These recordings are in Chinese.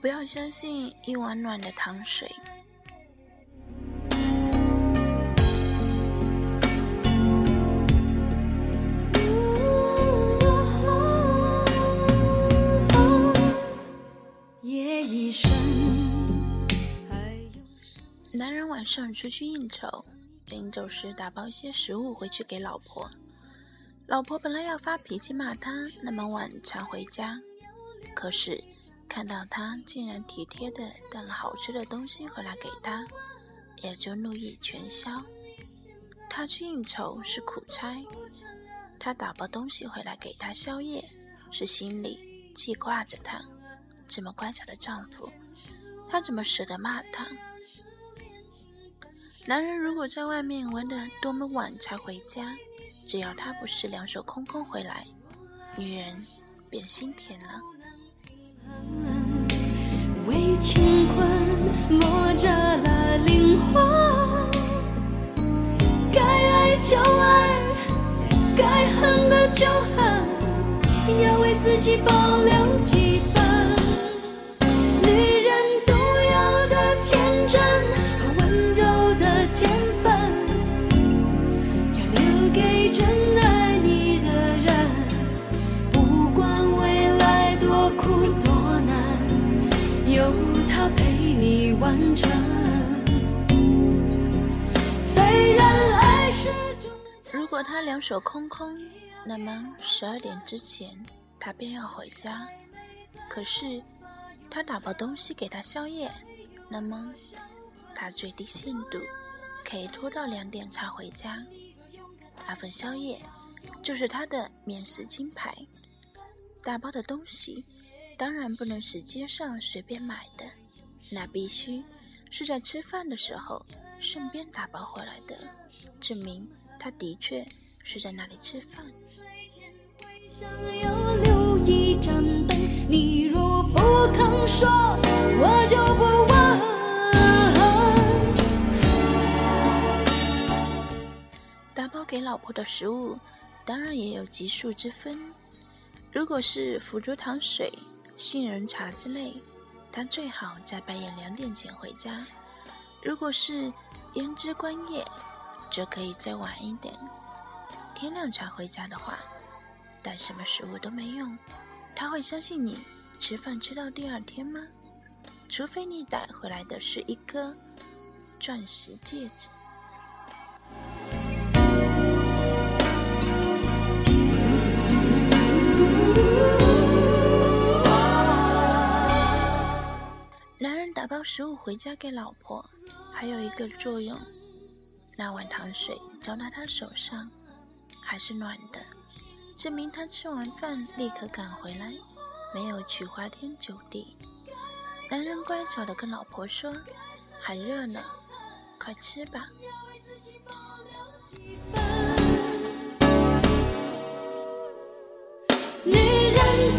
不要相信一碗暖的糖水。男人晚上出去应酬，临走时打包一些食物回去给老婆。老婆本来要发脾气骂他那么晚才回家，可是。看到他竟然体贴的带了好吃的东西回来给他，也就怒意全消。他去应酬是苦差，他打包东西回来给他宵夜，是心里记挂着他。这么乖巧的丈夫，他怎么舍得骂他？男人如果在外面玩的多么晚才回家，只要他不是两手空空回来，女人便心甜了。情困磨折了灵魂，该爱就爱，该恨的就恨，要为自己保留。果他两手空空，那么十二点之前他便要回家。可是他打包东西给他宵夜，那么他最低限度可以拖到两点才回家。那份宵夜就是他的免死金牌。打包的东西当然不能是街上随便买的，那必须。是在吃饭的时候顺便打包回来的，证明他的确是在那里吃饭。打包给老婆的食物，当然也有级数之分。如果是腐竹糖水、杏仁茶之类。他最好在半夜两点前回家，如果是胭脂观叶，则可以再晚一点。天亮才回家的话，带什么食物都没用。他会相信你吃饭吃到第二天吗？除非你带回来的是一颗钻石戒指。男人打包食物回家给老婆，还有一个作用，那碗糖水浇到他手上还是暖的，证明他吃完饭立刻赶回来，没有去花天酒地。男人乖巧的跟老婆说：“还热呢，快吃吧。”女人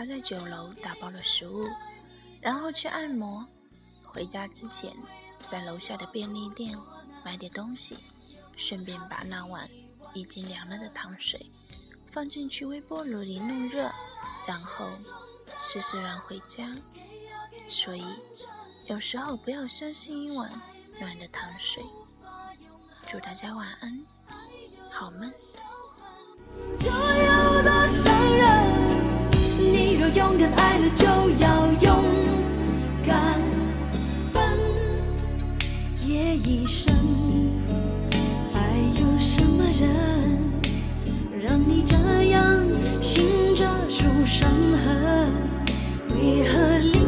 他在酒楼打包了食物，然后去按摩。回家之前，在楼下的便利店买点东西，顺便把那碗已经凉了的糖水放进去微波炉里弄热，然后施施然回家。所以，有时候不要相信一碗暖的糖水。祝大家晚安。好梦？生，还有什么人让你这样心着数伤痕？为何？